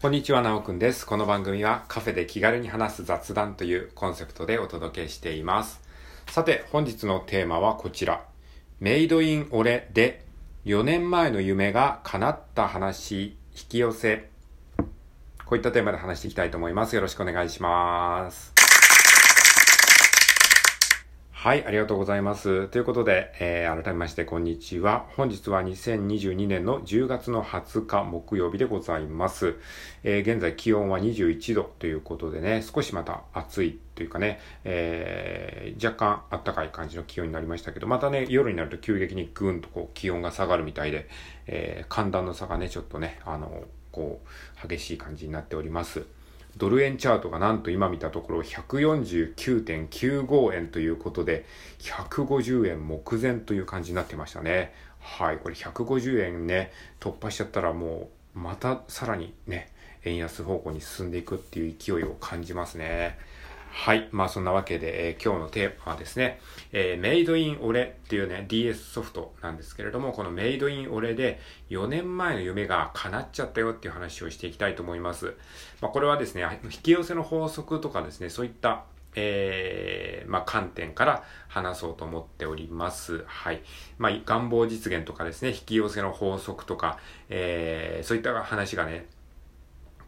こんにちは、なおくんです。この番組はカフェで気軽に話す雑談というコンセプトでお届けしています。さて、本日のテーマはこちら。メイドイン俺で4年前の夢が叶った話、引き寄せ。こういったテーマで話していきたいと思います。よろしくお願いします。はい、ありがとうございます。ということで、えー改めましてこんにちは。本日は2022年の10月の20日木曜日でございます。えー現在気温は21度ということでね、少しまた暑いというかね、えー若干暖かい感じの気温になりましたけど、またね、夜になると急激にぐんとこう気温が下がるみたいで、えー寒暖の差がね、ちょっとね、あの、こう、激しい感じになっております。ドル円チャートがなんと今見たところ149.95円ということで、150円目前という感じになってましたね。はい、これ150円ね、突破しちゃったらもう、またさらにね、円安方向に進んでいくっていう勢いを感じますね。はい。まあそんなわけで、えー今日のテーマはですね、えーメイドインオレっていうね、DS ソフトなんですけれども、このメイドインオレで4年前の夢が叶っちゃったよっていう話をしていきたいと思います。まあこれはですね、引き寄せの法則とかですね、そういったえーまあ、観点から話そうと思っております。はい。まあ、願望実現とかですね、引き寄せの法則とか、えーそういった話がね、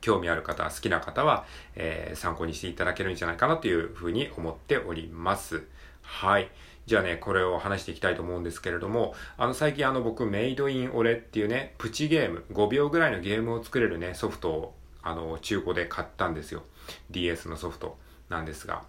興味ある方、好きな方は、えー参考にしていただけるんじゃないかなというふうに思っております。はい。じゃあね、これを話していきたいと思うんですけれども、あの、最近あの、僕、メイドインオレっていうね、プチゲーム、5秒ぐらいのゲームを作れるね、ソフトを、あの、中古で買ったんですよ。DS のソフトなんですが。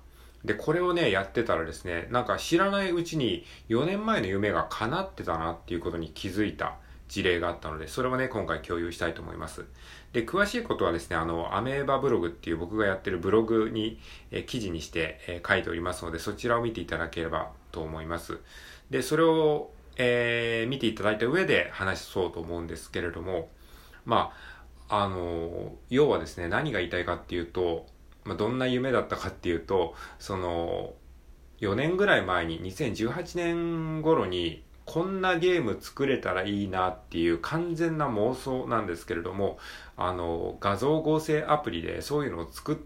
で、これをね、やってたらですね、なんか知らないうちに4年前の夢が叶ってたなっていうことに気づいた事例があったので、それをね、今回共有したいと思います。で、詳しいことはですね、あの、アメーバブログっていう僕がやってるブログに、え記事にして、え書いておりますので、そちらを見ていただければと思います。で、それを、えー見ていただいた上で話そうと思うんですけれども、まあ、あの、要はですね、何が言いたいかっていうと、まあ、どんな夢だったかっていうと、その、4年ぐらい前に、2018年頃に、こんなゲーム作れたらいいなっていう完全な妄想なんですけれども、あの、画像合成アプリでそういうのを作っ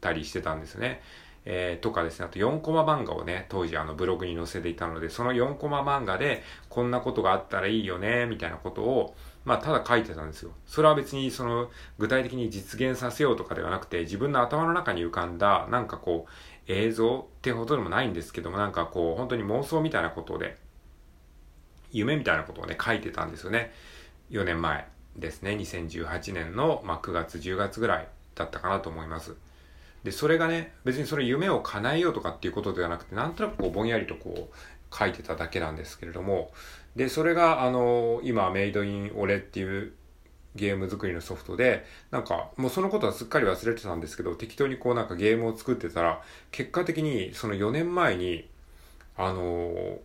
たりしてたんですね。えーとかですね、あと4コマ漫画をね、当時あのブログに載せていたので、その4コマ漫画でこんなことがあったらいいよね、みたいなことを、まあただ書いてたんですよ。それは別にその具体的に実現させようとかではなくて、自分の頭の中に浮かんだ、なんかこう、映像ってほどでもないんですけども、なんかこう、本当に妄想みたいなことで、夢みたいなことをね、書いてたんですよね。4年前ですね。2018年の、まあ、9月、10月ぐらいだったかなと思います。で、それがね、別にそれ夢を叶えようとかっていうことではなくて、なんとなくこう、ぼんやりとこう、書いてただけなんですけれども、で、それが、あの、今、メイドインオレっていうゲーム作りのソフトで、なんか、もうそのことはすっかり忘れてたんですけど、適当にこうなんかゲームを作ってたら、結果的にその4年前に、あの、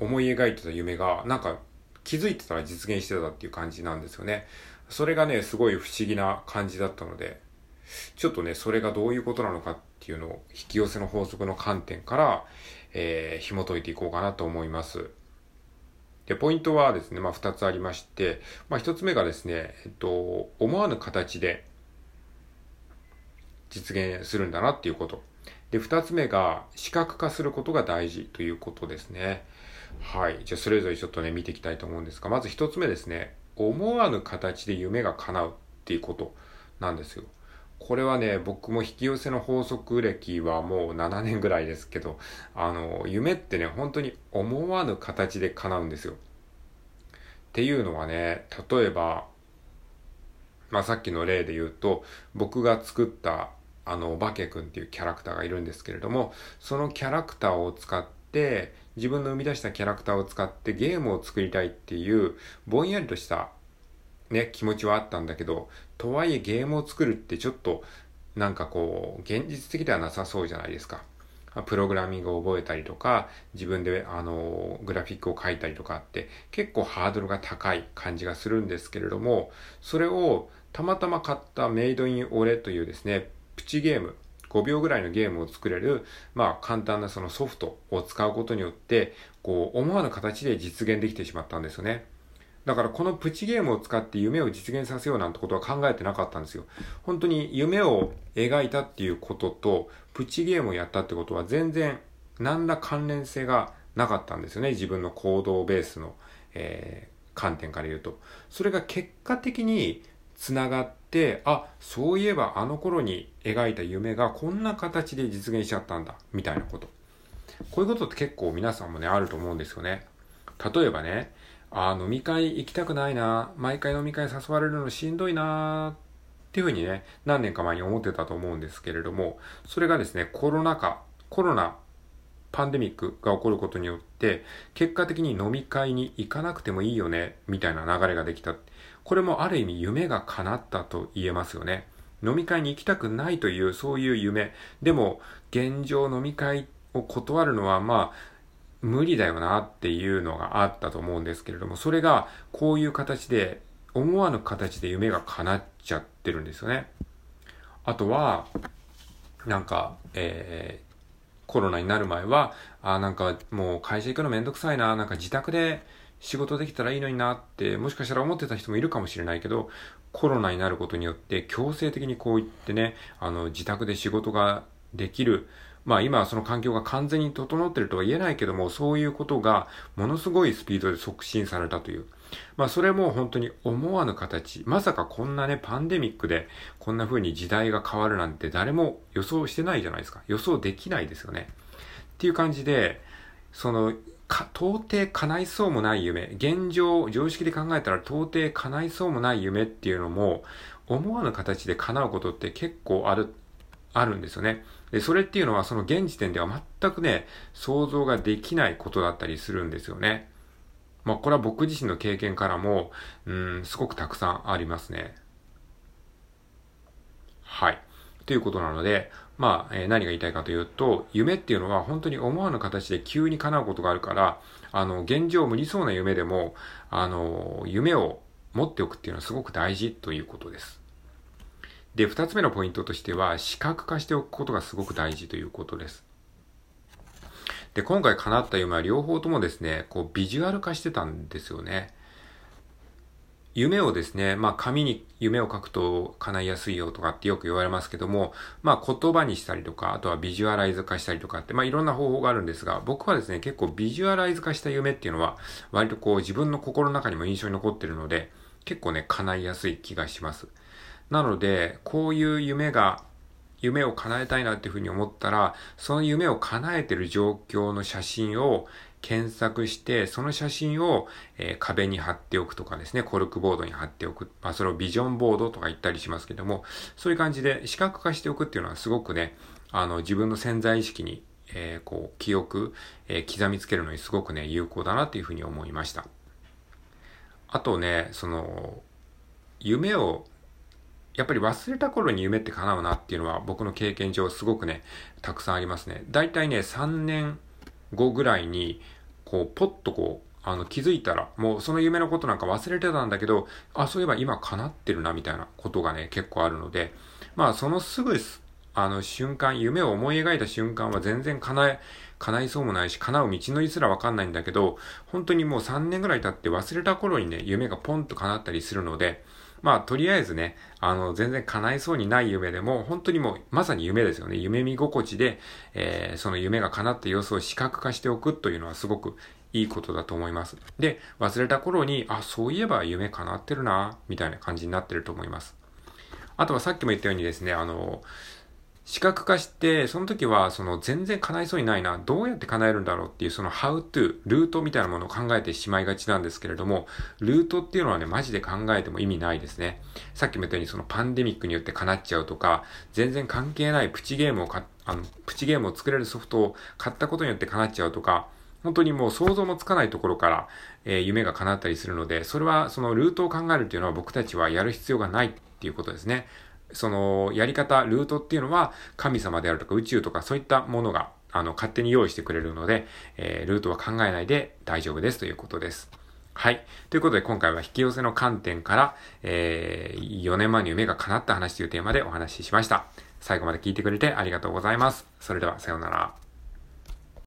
思い描いてた夢が、なんか気づいてたら実現してたっていう感じなんですよね。それがね、すごい不思議な感じだったので、ちょっとね、それがどういうことなのかっていうのを引き寄せの法則の観点から、えー紐解いていこうかなと思います。で、ポイントはですね、まあ二つありまして、まあ一つ目がですね、えっと、思わぬ形で実現するんだなっていうこと。で、二つ目が視覚化することが大事ということですね。はい。じゃあそれぞれちょっとね、見ていきたいと思うんですが、まず一つ目ですね、思わぬ形で夢が叶うっていうことなんですよ。これはね、僕も引き寄せの法則歴はもう7年ぐらいですけど、あの、夢ってね、本当に思わぬ形で叶うんですよ。っていうのはね、例えば、まあさっきの例で言うと、僕が作ったあの、お化けくんっていうキャラクターがいるんですけれども、そのキャラクターを使って、自分の生み出したキャラクターを使ってゲームを作りたいっていう、ぼんやりとしたね、気持ちはあったんだけど、とはいえゲームを作るってちょっと、なんかこう、現実的ではなさそうじゃないですか。プログラミングを覚えたりとか、自分であの、グラフィックを書いたりとかって、結構ハードルが高い感じがするんですけれども、それをたまたま買ったメイドインオレというですね、プチゲーム、5秒ぐらいのゲームを作れる、まあ簡単なそのソフトを使うことによって、こう思わぬ形で実現できてしまったんですよね。だからこのプチゲームを使って夢を実現させようなんてことは考えてなかったんですよ。本当に夢を描いたっていうことと、プチゲームをやったってことは全然何ら関連性がなかったんですよね。自分の行動ベースの、えー、観点から言うと。それが結果的につながって、あ、そういえばあの頃に描いた夢がこんな形で実現しちゃったんだ、みたいなこと。こういうことって結構皆さんもね、あると思うんですよね。例えばね、あ、飲み会行きたくないな、毎回飲み会誘われるのしんどいな、っていうふうにね、何年か前に思ってたと思うんですけれども、それがですね、コロナ禍、コロナ、パンデミックが起こることによって、結果的に飲み会に行かなくてもいいよね、みたいな流れができた。これもある意味夢が叶ったと言えますよね。飲み会に行きたくないというそういう夢。でも、現状飲み会を断るのはまあ、無理だよなっていうのがあったと思うんですけれども、それがこういう形で、思わぬ形で夢が叶っちゃってるんですよね。あとは、なんか、えー、コロナになる前は、あなんかもう会社行くのめんどくさいな、なんか自宅で仕事できたらいいのになって、もしかしたら思ってた人もいるかもしれないけど、コロナになることによって強制的にこう言ってね、あの、自宅で仕事ができる、まあ今はその環境が完全に整ってるとは言えないけども、そういうことがものすごいスピードで促進されたという。まあそれも本当に思わぬ形。まさかこんなね、パンデミックでこんな風に時代が変わるなんて誰も予想してないじゃないですか。予想できないですよね。っていう感じで、その、か、到底叶いそうもない夢。現状、常識で考えたら到底叶いそうもない夢っていうのも、思わぬ形で叶うことって結構ある、あるんですよね。で、それっていうのはその現時点では全くね、想像ができないことだったりするんですよね。まあ、これは僕自身の経験からも、うん、すごくたくさんありますね。はい。ということなので、まあ、えー、何が言いたいかというと、夢っていうのは本当に思わぬ形で急に叶うことがあるから、あの、現状無理そうな夢でも、あの、夢を持っておくっていうのはすごく大事ということです。で、二つ目のポイントとしては、視覚化しておくことがすごく大事ということです。で、今回叶った夢は両方ともですね、こう、ビジュアル化してたんですよね。夢をですね、まあ紙に夢を書くと叶いやすいよとかってよく言われますけども、まあ言葉にしたりとか、あとはビジュアライズ化したりとかって、まあいろんな方法があるんですが、僕はですね、結構ビジュアライズ化した夢っていうのは、割とこう自分の心の中にも印象に残ってるので、結構ね、叶いやすい気がします。なので、こういう夢が、夢を叶えたいなっていうふうに思ったら、その夢を叶えてる状況の写真を検索して、その写真を、え、壁に貼っておくとかですね、コルクボードに貼っておく。まあ、それをビジョンボードとか言ったりしますけども、そういう感じで視覚化しておくっていうのはすごくね、あの、自分の潜在意識に、えー、こう、記憶、えー、刻みつけるのにすごくね、有効だなっていうふうに思いました。あとね、その、夢をやっぱり忘れた頃に夢って叶うなっていうのは僕の経験上すごくね、たくさんありますね。だいたいね、3年後ぐらいに、こう、ポッとこう、あの、気づいたら、もうその夢のことなんか忘れてたんだけど、あ、そういえば今叶ってるな、みたいなことがね、結構あるので、まあ、そのすぐ、あの瞬間、夢を思い描いた瞬間は全然叶え、叶いそうもないし、叶う道のりすらわかんないんだけど、本当にもう3年ぐらい経って忘れた頃にね、夢がポンと叶ったりするので、まあ、とりあえずね、あの、全然叶いそうにない夢でも、本当にもう、まさに夢ですよね。夢見心地で、えー、その夢が叶った様子を視覚化しておくというのはすごくいいことだと思います。で、忘れた頃に、あ、そういえば夢叶ってるな、みたいな感じになってると思います。あとはさっきも言ったようにですね、あの、視覚化して、その時は、その全然叶いそうにないな、どうやって叶えるんだろうっていう、その how to、ルートみたいなものを考えてしまいがちなんですけれども、ルートっていうのはね、マジで考えても意味ないですね。さっきも言ったように、そのパンデミックによって叶っちゃうとか、全然関係ないプチゲームをか、あの、プチゲームを作れるソフトを買ったことによって叶っちゃうとか、本当にもう想像もつかないところから、えー、夢が叶ったりするので、それはそのルートを考えるっていうのは僕たちはやる必要がないっていうことですね。そのやり方、ルートっていうのは神様であるとか宇宙とかそういったものがあの勝手に用意してくれるので、えー、ルートは考えないで大丈夫ですということです。はい。ということで今回は引き寄せの観点から、えー、4年前に夢が叶った話というテーマでお話ししました。最後まで聞いてくれてありがとうございます。それではさようなら。